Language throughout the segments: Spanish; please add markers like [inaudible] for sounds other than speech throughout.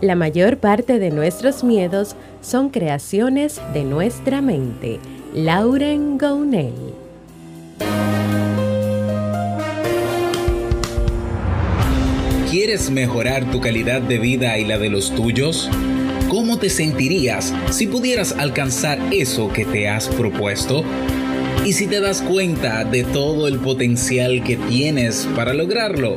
La mayor parte de nuestros miedos son creaciones de nuestra mente. Lauren Gounel. ¿Quieres mejorar tu calidad de vida y la de los tuyos? ¿Cómo te sentirías si pudieras alcanzar eso que te has propuesto? ¿Y si te das cuenta de todo el potencial que tienes para lograrlo?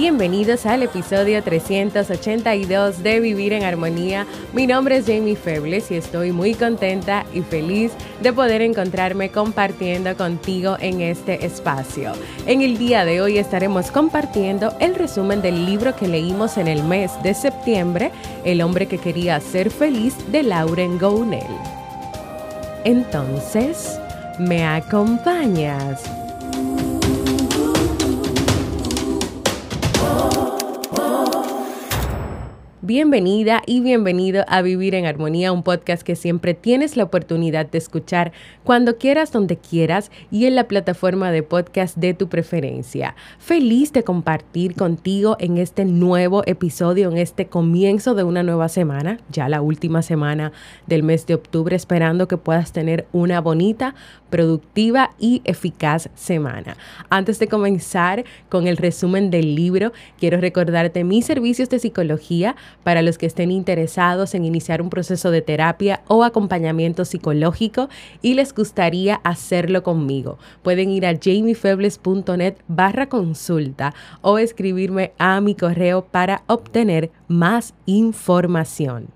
Bienvenidos al episodio 382 de Vivir en Armonía. Mi nombre es Jamie Febles y estoy muy contenta y feliz de poder encontrarme compartiendo contigo en este espacio. En el día de hoy estaremos compartiendo el resumen del libro que leímos en el mes de septiembre, El hombre que quería ser feliz de Lauren Gounel. Entonces, ¿me acompañas? Bienvenida y bienvenido a Vivir en Armonía, un podcast que siempre tienes la oportunidad de escuchar cuando quieras, donde quieras y en la plataforma de podcast de tu preferencia. Feliz de compartir contigo en este nuevo episodio, en este comienzo de una nueva semana, ya la última semana del mes de octubre, esperando que puedas tener una bonita, productiva y eficaz semana. Antes de comenzar con el resumen del libro, quiero recordarte mis servicios de psicología para los que estén interesados en iniciar un proceso de terapia o acompañamiento psicológico y les gustaría hacerlo conmigo. Pueden ir a jamiefebles.net barra consulta o escribirme a mi correo para obtener más información.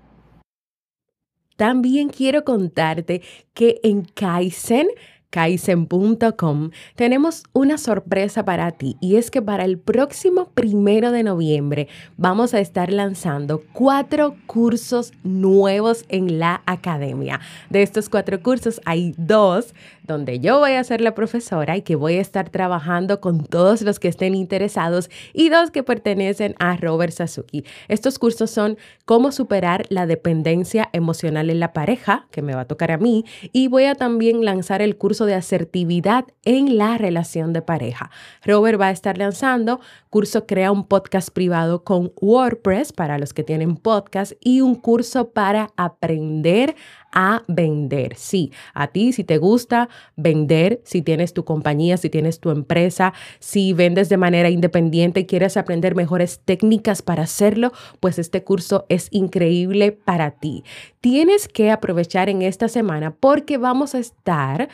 También quiero contarte que en Kaizen kaizen.com, tenemos una sorpresa para ti y es que para el próximo primero de noviembre vamos a estar lanzando cuatro cursos nuevos en la academia. De estos cuatro cursos hay dos donde yo voy a ser la profesora y que voy a estar trabajando con todos los que estén interesados y dos que pertenecen a Robert Sasuki. Estos cursos son cómo superar la dependencia emocional en la pareja, que me va a tocar a mí, y voy a también lanzar el curso de asertividad en la relación de pareja. Robert va a estar lanzando curso Crea un podcast privado con WordPress para los que tienen podcast y un curso para aprender a vender. Sí, a ti si te gusta vender, si tienes tu compañía, si tienes tu empresa, si vendes de manera independiente y quieres aprender mejores técnicas para hacerlo, pues este curso es increíble para ti. Tienes que aprovechar en esta semana porque vamos a estar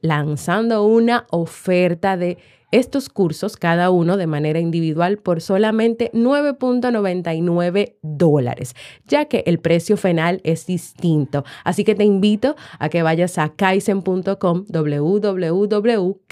lanzando una oferta de estos cursos, cada uno de manera individual, por solamente 9.99 dólares, ya que el precio final es distinto. Así que te invito a que vayas a kaizen.com, www.kaiisen.com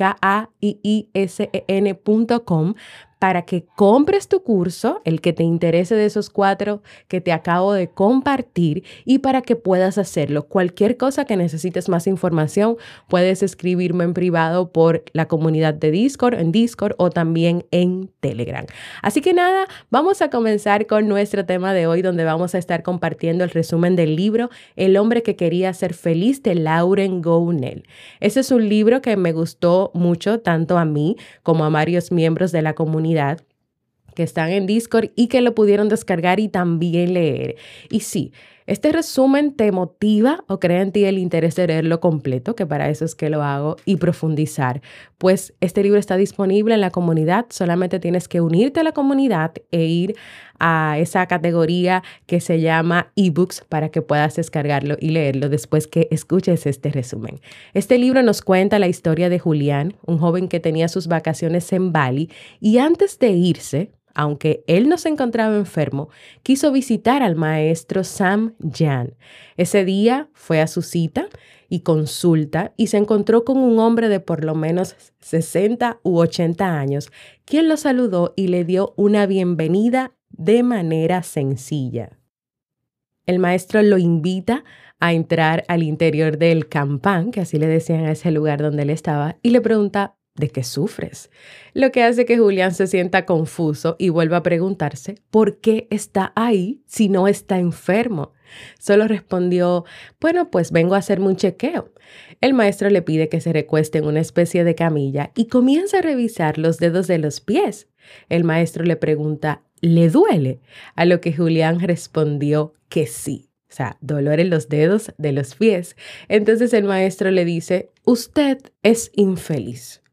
para que compres tu curso, el que te interese de esos cuatro que te acabo de compartir y para que puedas hacerlo. Cualquier cosa que necesites más información, puedes escribirme en privado por la comunidad de Discord, en Discord o también en Telegram. Así que nada, vamos a comenzar con nuestro tema de hoy donde vamos a estar compartiendo el resumen del libro El hombre que quería ser feliz de Lauren Gounel. Ese es un libro que me gustó mucho tanto a mí como a varios miembros de la comunidad que están en Discord y que lo pudieron descargar y también leer. Y sí, Este resumen te motiva o crea en ti el interés de leerlo completo, que para eso es que lo hago, y profundizar. Pues este libro está disponible en la comunidad, solamente tienes que unirte a la comunidad e ir a esa categoría que se llama ebooks para que puedas descargarlo y leerlo después que escuches este resumen. Este libro nos cuenta la historia de Julián, un joven que tenía sus vacaciones en Bali y antes de irse, aunque él no se encontraba enfermo, quiso visitar al maestro Sam Jan. Ese día fue a su cita y consulta y se encontró con un hombre de por lo menos 60 u 80 años, quien lo saludó y le dio una bienvenida de manera sencilla. El maestro lo invita a entrar al interior del campán, que así le decían a ese lugar donde él estaba, y le pregunta de qué sufres, lo que hace que Julián se sienta confuso y vuelva a preguntarse por qué está ahí si no está enfermo. Solo respondió, bueno, pues vengo a hacerme un chequeo. El maestro le pide que se recueste en una especie de camilla y comienza a revisar los dedos de los pies. El maestro le pregunta, ¿le duele? A lo que Julián respondió que sí. O sea, dolor en los dedos de los pies. Entonces el maestro le dice, usted es infeliz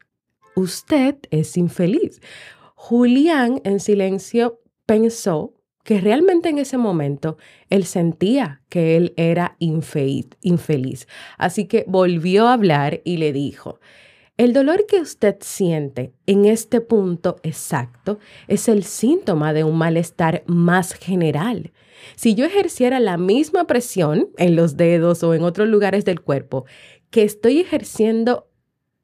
usted es infeliz. Julián en silencio pensó que realmente en ese momento él sentía que él era infeliz. Así que volvió a hablar y le dijo, el dolor que usted siente en este punto exacto es el síntoma de un malestar más general. Si yo ejerciera la misma presión en los dedos o en otros lugares del cuerpo que estoy ejerciendo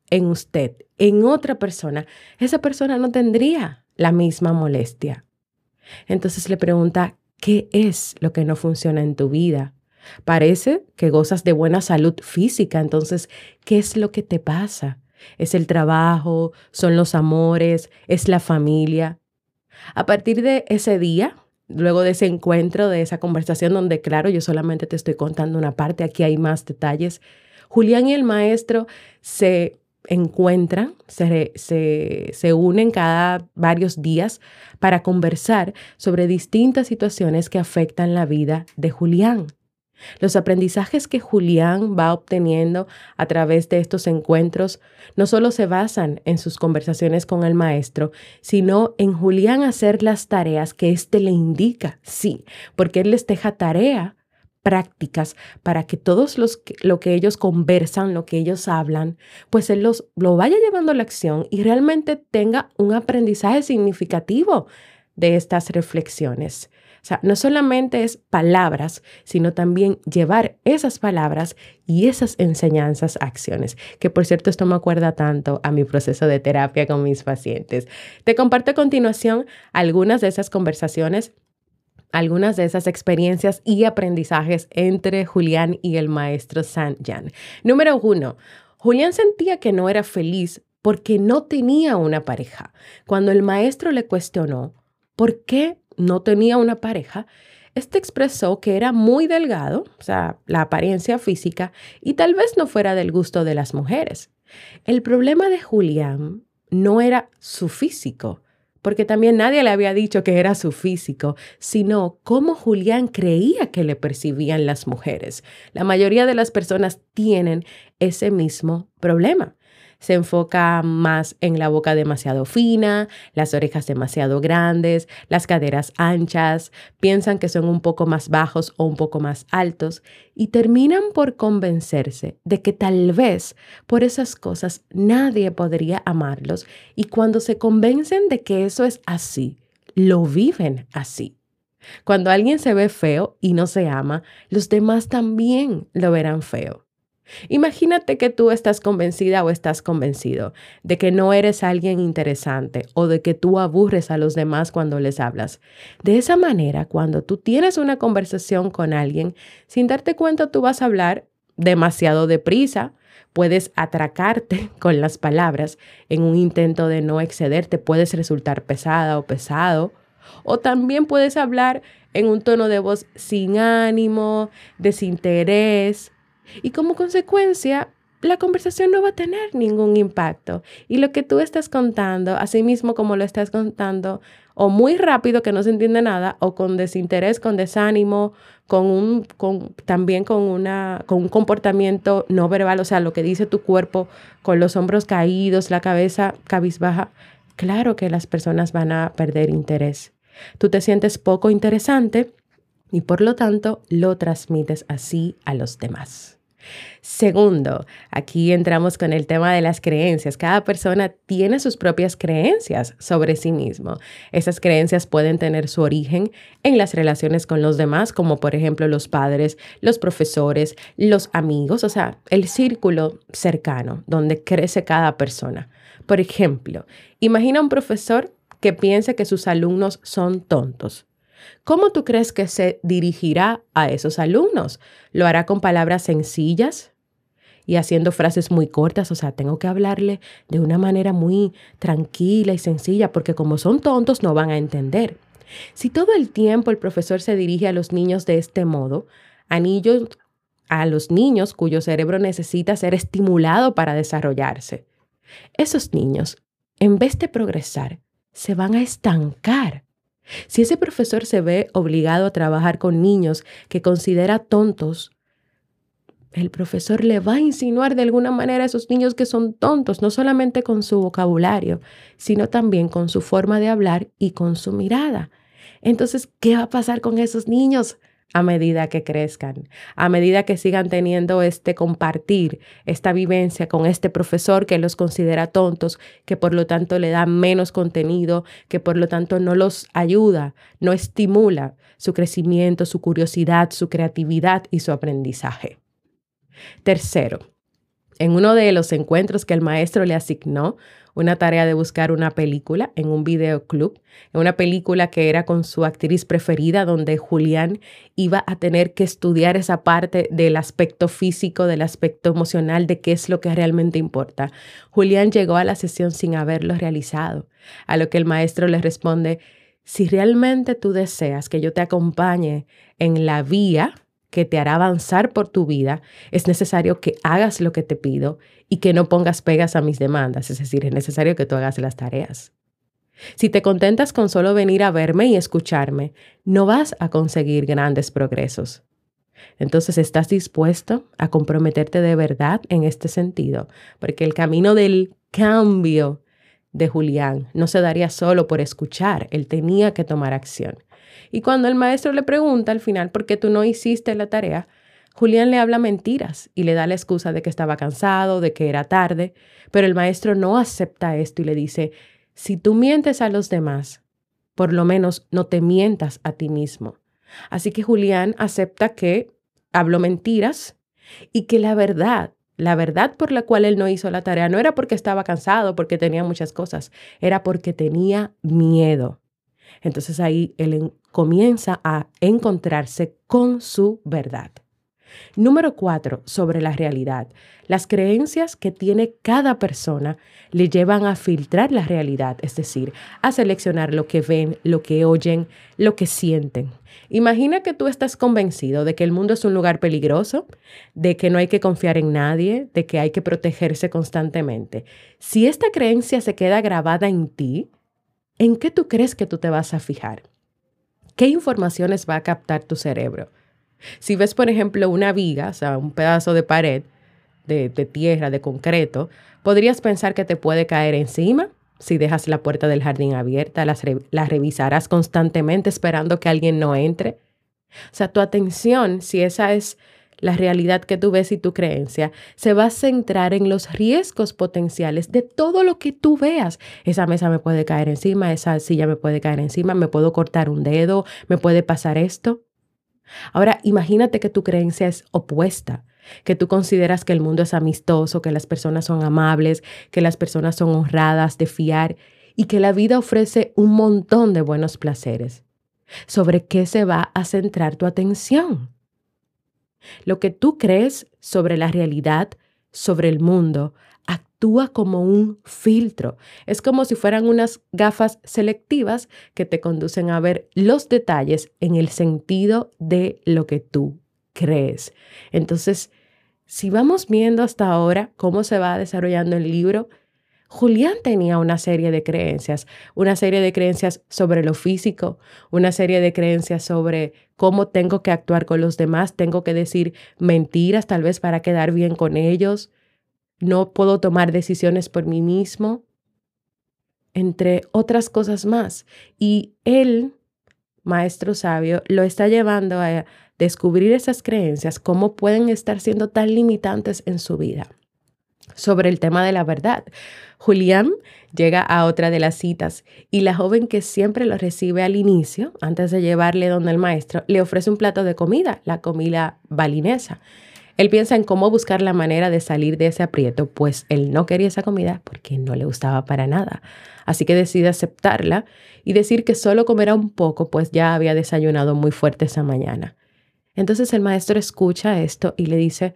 en usted, en otra persona, esa persona no tendría la misma molestia. Entonces le pregunta, ¿qué es lo que no funciona en tu vida? Parece que gozas de buena salud física, entonces, ¿qué es lo que te pasa? ¿Es el trabajo? ¿Son los amores? ¿Es la familia? A partir de ese día, luego de ese encuentro, de esa conversación donde, claro, yo solamente te estoy contando una parte, aquí hay más detalles, Julián y el maestro se encuentran, se, se, unen cada varios días para conversar sobre distintas situaciones que afectan la vida de Julián. Los aprendizajes que Julián va obteniendo a través de estos encuentros no solo se basan en sus conversaciones con el maestro, sino en Julián hacer las tareas que éste le indica, sí, porque él les deja tarea prácticas para que todos los lo que ellos conversan, lo que ellos hablan, pues él los, lo vaya llevando a la acción y realmente tenga un aprendizaje significativo de estas reflexiones. O sea, no solamente es palabras, sino también llevar esas palabras y esas enseñanzas a acciones, que por cierto esto me acuerda tanto a mi proceso de terapia con mis pacientes. Te comparto a continuación algunas de esas conversaciones algunas de esas experiencias y aprendizajes entre Julián y el maestro San Jan. Número uno, Julián sentía que no era feliz porque no tenía una pareja. Cuando el maestro le cuestionó por qué no tenía una pareja, este expresó que era muy delgado, o sea, la apariencia física, y tal vez no fuera del gusto de las mujeres. El problema de Julián no era su físico, porque también nadie le había dicho que era su físico, sino cómo Julián creía que le percibían las mujeres. La mayoría de las personas tienen ese mismo problema se enfoca más en la boca demasiado fina, las orejas demasiado grandes, las caderas anchas, piensan que son un poco más bajos o un poco más altos y terminan por convencerse de que tal vez por esas cosas nadie podría amarlos y cuando se convencen de que eso es así, lo viven así. Cuando alguien se ve feo y no se ama, los demás también lo verán feo. Imagínate que tú estás convencida o estás convencido de que no eres alguien interesante o de que tú aburres a los demás cuando les hablas. De esa manera, cuando tú tienes una conversación con alguien, sin darte cuenta tú vas a hablar demasiado deprisa, puedes atracarte [laughs] con las palabras en un intento de no excederte, puedes resultar pesada o pesado, o también puedes hablar en un tono de voz sin ánimo, desinterés, y como consecuencia la conversación no va a tener ningún impacto. Y lo que tú estás contando, así mismo como lo estás contando, o muy rápido que no se entiende nada, o con desinterés, con desánimo, con un, con, también con, una, con un comportamiento no verbal, o sea, lo que dice tu cuerpo, con los hombros caídos, la cabeza cabizbaja, claro que las personas van a perder interés. Tú te sientes poco interesante y por lo tanto lo transmites así a los demás. Segundo, aquí entramos con el tema de las creencias. Cada persona tiene sus propias creencias sobre sí mismo. Esas creencias pueden tener su origen en las relaciones con los demás, como por ejemplo los padres, los profesores, los amigos, o sea, el círculo cercano donde crece cada persona. Por ejemplo, imagina un profesor que piense que sus alumnos son tontos. ¿Cómo tú crees que se dirigirá a esos alumnos? ¿Lo hará con palabras sencillas y haciendo frases muy cortas? O sea, tengo que hablarle de una manera muy tranquila y sencilla porque como son tontos no van a entender. Si todo el tiempo el profesor se dirige a los niños de este modo, a los niños cuyo cerebro necesita ser estimulado para desarrollarse, esos niños, en vez de progresar, se van a estancar si ese profesor se ve obligado a trabajar con niños que considera tontos, el profesor le va a insinuar de alguna manera a esos niños que son tontos, no solamente con su vocabulario, sino también con su forma de hablar y con su mirada. Entonces, ¿qué va a pasar con esos niños? A medida que crezcan, a medida que sigan teniendo este compartir, esta vivencia con este profesor que los considera tontos, que por lo tanto le da menos contenido, que por lo tanto no los ayuda, no estimula su crecimiento, su curiosidad, su creatividad y su aprendizaje. Tercero, en uno de los encuentros que el maestro le asignó, una tarea de buscar una película en un videoclub, una película que era con su actriz preferida, donde Julián iba a tener que estudiar esa parte del aspecto físico, del aspecto emocional, de qué es lo que realmente importa. Julián llegó a la sesión sin haberlo realizado, a lo que el maestro le responde, si realmente tú deseas que yo te acompañe en la vía, que te hará avanzar por tu vida, es necesario que hagas lo que te pido y que no pongas pegas a mis demandas, es decir, es necesario que tú hagas las tareas. Si te contentas con solo venir a verme y escucharme, no vas a conseguir grandes progresos. Entonces, ¿estás dispuesto a comprometerte de verdad en este sentido? Porque el camino del cambio de Julián no se daría solo por escuchar, él tenía que tomar acción. Y cuando el maestro le pregunta al final por qué tú no hiciste la tarea, Julián le habla mentiras y le da la excusa de que estaba cansado, de que era tarde, pero el maestro no acepta esto y le dice, si tú mientes a los demás, por lo menos no te mientas a ti mismo. Así que Julián acepta que habló mentiras y que la verdad, la verdad por la cual él no hizo la tarea no era porque estaba cansado, porque tenía muchas cosas, era porque tenía miedo. Entonces ahí él comienza a encontrarse con su verdad. Número cuatro, sobre la realidad. Las creencias que tiene cada persona le llevan a filtrar la realidad, es decir, a seleccionar lo que ven, lo que oyen, lo que sienten. Imagina que tú estás convencido de que el mundo es un lugar peligroso, de que no hay que confiar en nadie, de que hay que protegerse constantemente. Si esta creencia se queda grabada en ti, ¿en qué tú crees que tú te vas a fijar? ¿Qué informaciones va a captar tu cerebro? Si ves, por ejemplo, una viga, o sea, un pedazo de pared, de, tierra, de concreto, podrías pensar que te puede caer encima. Si dejas la puerta del jardín abierta, la revisarás constantemente esperando que alguien no entre. O sea, tu atención, si esa es la realidad que tú ves y tu creencia, se va a centrar en los riesgos potenciales de todo lo que tú veas. Esa mesa me puede caer encima, esa silla me puede caer encima, me puedo cortar un dedo, me puede pasar esto. Ahora, imagínate que tu creencia es opuesta, que tú consideras que el mundo es amistoso, que las personas son amables, que las personas son honradas, de fiar y que la vida ofrece un montón de buenos placeres. ¿Sobre qué se va a centrar tu atención? Lo que tú crees sobre la realidad, sobre el mundo, actúa como un filtro. Es como si fueran unas gafas selectivas que te conducen a ver los detalles en el sentido de lo que tú crees. Entonces, si vamos viendo hasta ahora cómo se va desarrollando el libro, Julián tenía una serie de creencias, una serie de creencias sobre lo físico, una serie de creencias sobre cómo tengo que actuar con los demás, tengo que decir mentiras tal vez para quedar bien con ellos, no puedo tomar decisiones por mí mismo, entre otras cosas más. Y él, maestro sabio, lo está llevando a descubrir esas creencias, cómo pueden estar siendo tan limitantes en su vida. Sobre el tema de la verdad, Julián llega a otra de las citas y la joven que siempre lo recibe al inicio, antes de llevarle donde el maestro, le ofrece un plato de comida, la comida balinesa. Él piensa en cómo buscar la manera de salir de ese aprieto, pues él no quería esa comida porque no le gustaba para nada. Así que decide aceptarla y decir que solo comerá un poco, pues ya había desayunado muy fuerte esa mañana. Entonces el maestro escucha esto y le dice,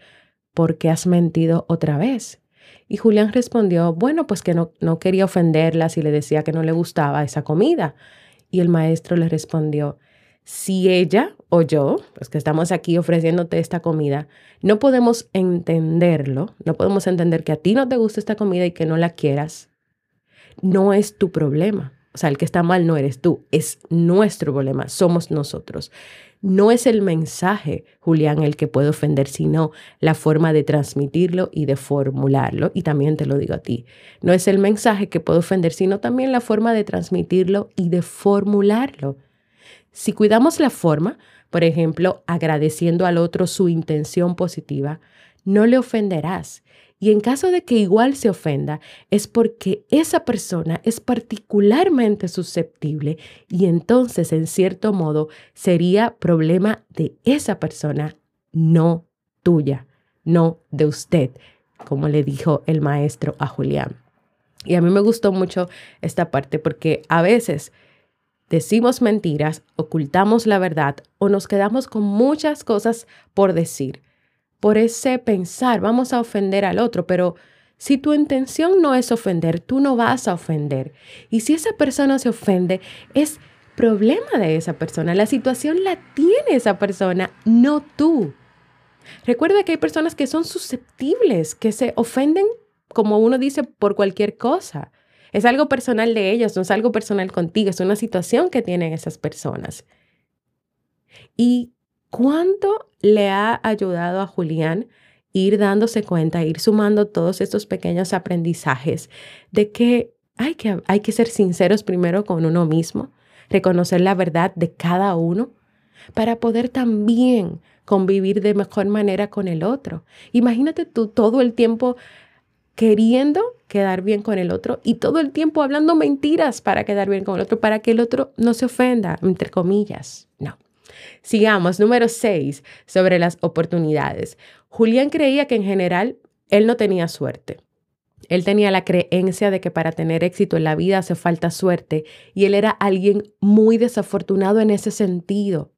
¿por qué has mentido otra vez? Y Julián respondió, bueno, pues que no, no quería ofenderla si le decía que no le gustaba esa comida. Y el maestro le respondió, si ella o yo, pues que estamos aquí ofreciéndote esta comida, no podemos entenderlo, no podemos entender que a ti no te gusta esta comida y que no la quieras, no es tu problema. O sea, el que está mal no eres tú, es nuestro problema, somos nosotros. No es el mensaje, Julián, el que puede ofender, sino la forma de transmitirlo y de formularlo. Y también te lo digo a ti. No es el mensaje que puede ofender, sino también la forma de transmitirlo y de formularlo. Si cuidamos la forma, por ejemplo, agradeciendo al otro su intención positiva, no le ofenderás y en caso de que igual se ofenda, es porque esa persona es particularmente susceptible y entonces, en cierto modo, sería problema de esa persona, no tuya, no de usted, como le dijo el maestro a Julián. Y a mí me gustó mucho esta parte porque a veces decimos mentiras, ocultamos la verdad o nos quedamos con muchas cosas por decir por ese pensar, vamos a ofender al otro, pero si tu intención no es ofender, tú no vas a ofender. Y si esa persona se ofende, es problema de esa persona. La situación la tiene esa persona, no tú. Recuerda que hay personas que son susceptibles, que se ofenden, como uno dice, por cualquier cosa. Es algo personal de ellos, no es algo personal contigo, es una situación que tienen esas personas. Y ¿Cuánto le ha ayudado a Julián ir dándose cuenta, ir sumando todos estos pequeños aprendizajes de que hay que, hay que ser sinceros primero con uno mismo, reconocer la verdad de cada uno para poder también convivir de mejor manera con el otro. Imagínate tú todo el tiempo queriendo quedar bien con el otro y todo el tiempo hablando mentiras para quedar bien con el otro, para que el otro no se ofenda, entre comillas. No. Sigamos, número 6, sobre las oportunidades. Julián creía que en general él no tenía suerte. Él tenía la creencia de que para tener éxito en la vida hace falta suerte y él era alguien muy desafortunado en ese sentido.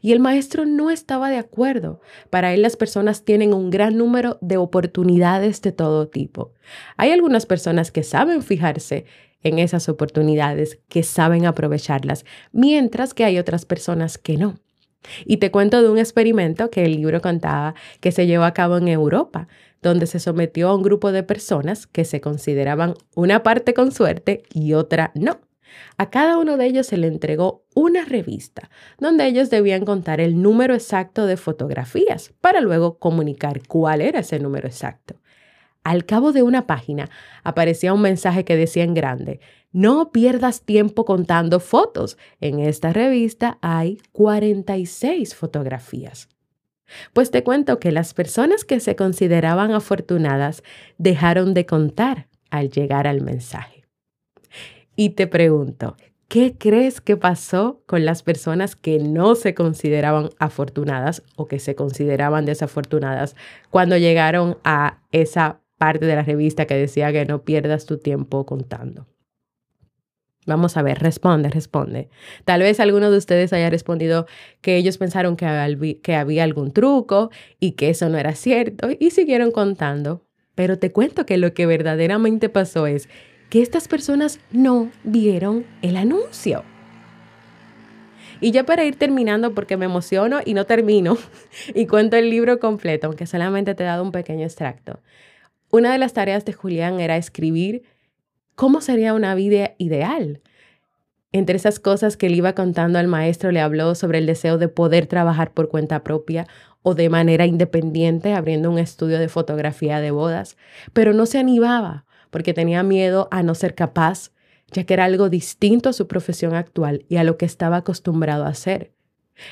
Y el maestro no estaba de acuerdo. Para él las personas tienen un gran número de oportunidades de todo tipo. Hay algunas personas que saben fijarse en esas oportunidades, que saben aprovecharlas, mientras que hay otras personas que no. Y te cuento de un experimento que el libro contaba que se llevó a cabo en Europa, donde se sometió a un grupo de personas que se consideraban una parte con suerte y otra no. A cada uno de ellos se le entregó una revista donde ellos debían contar el número exacto de fotografías para luego comunicar cuál era ese número exacto. Al cabo de una página aparecía un mensaje que decía en grande, no pierdas tiempo contando fotos. En esta revista hay 46 fotografías. Pues te cuento que las personas que se consideraban afortunadas dejaron de contar al llegar al mensaje. Y te pregunto, ¿qué crees que pasó con las personas que no se consideraban afortunadas o que se consideraban desafortunadas cuando llegaron a esa parte de la revista que decía que no pierdas tu tiempo contando. Vamos a ver, responde, responde. Tal vez alguno de ustedes haya respondido que ellos pensaron que, que había algún truco y que eso no era cierto y siguieron contando. Pero te cuento que lo que verdaderamente pasó es que estas personas no vieron el anuncio. Y ya para ir terminando, porque me emociono y no termino, [laughs] y cuento el libro completo, aunque solamente te he dado un pequeño extracto. Una de las tareas de Julián era escribir cómo sería una vida ideal. Entre esas cosas que le iba contando al maestro, le habló sobre el deseo de poder trabajar por cuenta propia o de manera independiente abriendo un estudio de fotografía de bodas, pero no se animaba porque tenía miedo a no ser capaz, ya que era algo distinto a su profesión actual y a lo que estaba acostumbrado a hacer.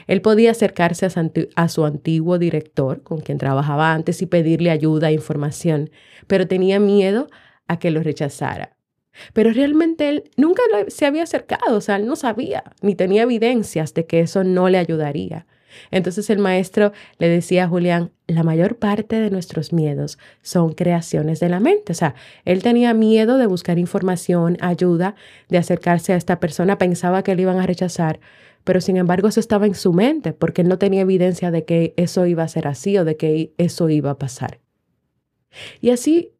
Él podía acercarse a su antiguo director, con quien trabajaba antes, y pedirle ayuda e información, pero tenía miedo a que lo rechazara. Pero realmente él nunca se había acercado, o sea, él no sabía, ni tenía evidencias de que eso no le ayudaría. Entonces el maestro le decía a Julián, la mayor parte de nuestros miedos son creaciones de la mente. O sea, él tenía miedo de buscar información, ayuda, de acercarse a esta persona, pensaba que le iban a rechazar, pero sin embargo eso estaba en su mente porque él no tenía evidencia de que eso iba a ser así o de que eso iba a pasar. Y así,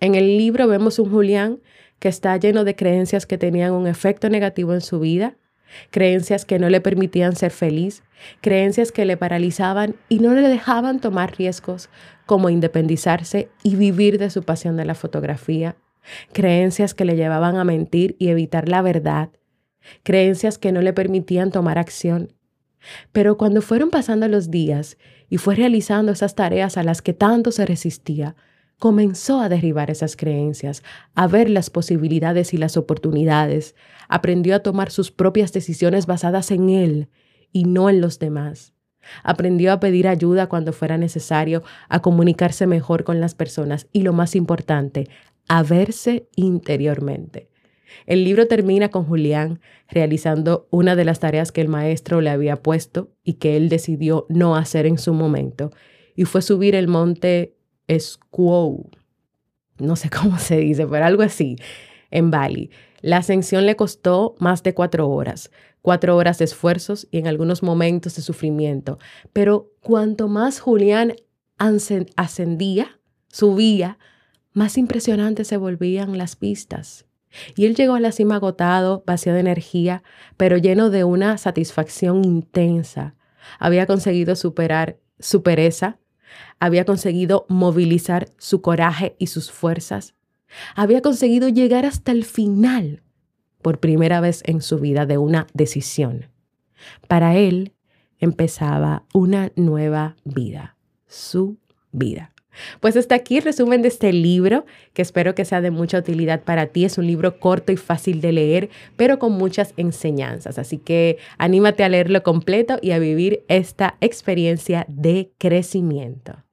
en el libro vemos un Julián que está lleno de creencias que tenían un efecto negativo en su vida, creencias que no le permitían ser feliz, creencias que le paralizaban y no le dejaban tomar riesgos como independizarse y vivir de su pasión de la fotografía, creencias que le llevaban a mentir y evitar la verdad, creencias que no le permitían tomar acción. Pero cuando fueron pasando los días y fue realizando esas tareas a las que tanto se resistía, comenzó a derribar esas creencias, a ver las posibilidades y las oportunidades, aprendió a tomar sus propias decisiones basadas en él y no en los demás. Aprendió a pedir ayuda cuando fuera necesario, a comunicarse mejor con las personas y lo más importante, a verse interiormente. El libro termina con Julián realizando una de las tareas que el maestro le había puesto y que él decidió no hacer en su momento, y fue subir el monte Squow, no sé [laughs] cómo se dice, pero algo así, en Bali. La ascensión le costó más de cuatro horas, cuatro horas de esfuerzos y en algunos momentos de sufrimiento. Pero cuanto más Julián ascendía, subía, más impresionantes se volvían las pistas. Y él llegó a la cima agotado, vacío de energía, pero lleno de una satisfacción intensa. Había conseguido superar su pereza, había conseguido movilizar su coraje y sus fuerzas. Había conseguido llegar hasta el final por primera vez en su vida de una decisión. Para él empezaba una nueva vida, su vida. Pues hasta aquí el resumen de este libro, que espero que sea de mucha utilidad para ti. Es un libro corto y fácil de leer, pero con muchas enseñanzas. Así que anímate a leerlo completo y a vivir esta experiencia de crecimiento.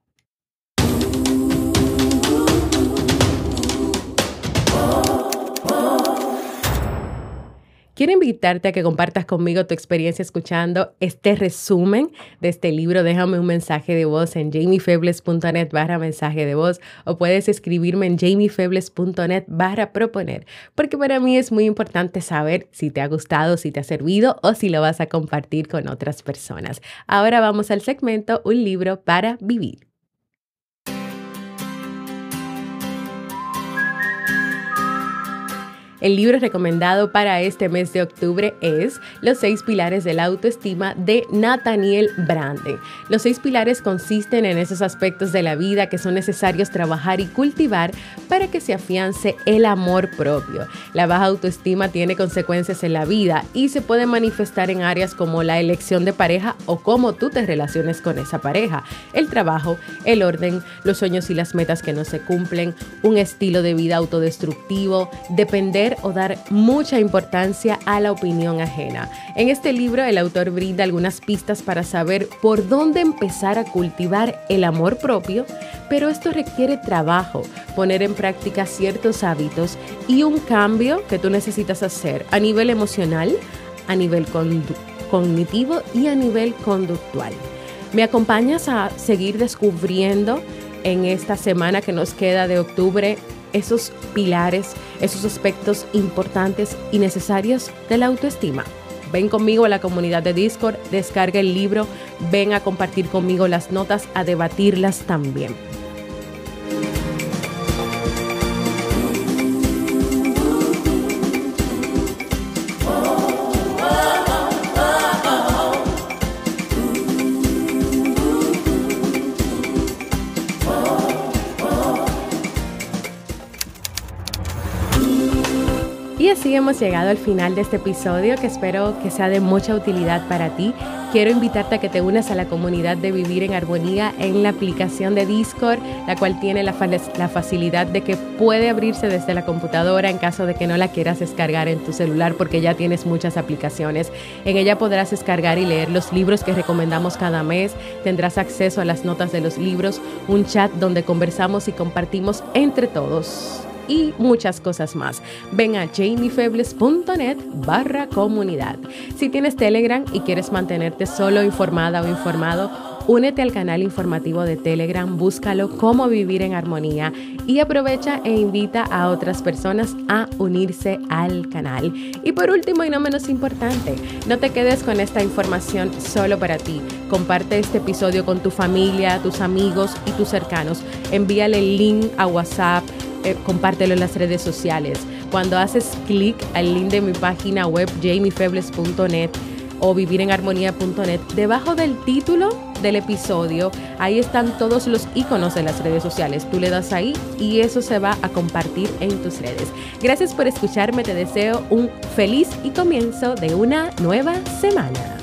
Quiero invitarte a que compartas conmigo tu experiencia escuchando este resumen de este libro. Déjame un mensaje de voz en jamiefebles.net barra mensaje de voz o puedes escribirme en jamiefebles.net barra proponer, porque para mí es muy importante saber si te ha gustado, si te ha servido o si lo vas a compartir con otras personas. Ahora vamos al segmento Un libro para vivir. El libro recomendado para este mes de octubre es Los seis pilares de la autoestima de Nathaniel Brande. Los seis pilares consisten en esos aspectos de la vida que son necesarios trabajar y cultivar para que se afiance el amor propio. La baja autoestima tiene consecuencias en la vida y se puede manifestar en áreas como la elección de pareja o cómo tú te relaciones con esa pareja, el trabajo, el orden, los sueños y las metas que no se cumplen, un estilo de vida autodestructivo, depender o dar mucha importancia a la opinión ajena. En este libro el autor brinda algunas pistas para saber por dónde empezar a cultivar el amor propio, pero esto requiere trabajo, poner en práctica ciertos hábitos y un cambio que tú necesitas hacer a nivel emocional, a nivel cognitivo y a nivel conductual. ¿Me acompañas a seguir descubriendo en esta semana que nos queda de octubre esos pilares, esos aspectos importantes y necesarios de la autoestima. Ven conmigo a la comunidad de Discord, descarga el libro, ven a compartir conmigo las notas, a debatirlas también. Así hemos llegado al final de este episodio que espero que sea de mucha utilidad para ti. Quiero invitarte a que te unas a la comunidad de Vivir en Armonía en la aplicación de Discord, la cual tiene la, la facilidad de que puede abrirse desde la computadora en caso de que no la quieras descargar en tu celular porque ya tienes muchas aplicaciones. En ella podrás descargar y leer los libros que recomendamos cada mes, tendrás acceso a las notas de los libros, un chat donde conversamos y compartimos entre todos y muchas cosas más. Ven a jamiefebles.net barra comunidad. Si tienes Telegram y quieres mantenerte solo informada o informado, únete al canal informativo de Telegram, búscalo cómo vivir en armonía y aprovecha e invita a otras personas a unirse al canal. Y por último y no menos importante, no te quedes con esta información solo para ti. Comparte este episodio con tu familia, tus amigos y tus cercanos. Envíale el link a WhatsApp eh, compártelo en las redes sociales. Cuando haces clic al link de mi página web jamiefebles.net o vivirenharmonía.net, debajo del título del episodio, ahí están todos los iconos de las redes sociales. Tú le das ahí y eso se va a compartir en tus redes. Gracias por escucharme, te deseo un feliz y comienzo de una nueva semana.